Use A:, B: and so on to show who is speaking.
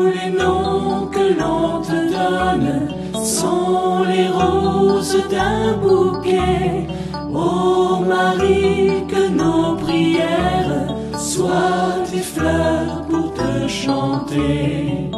A: Tous les noms que l'on te donne sont les roses d'un bouquet. Ô Marie, que nos prières soient des fleurs pour te chanter.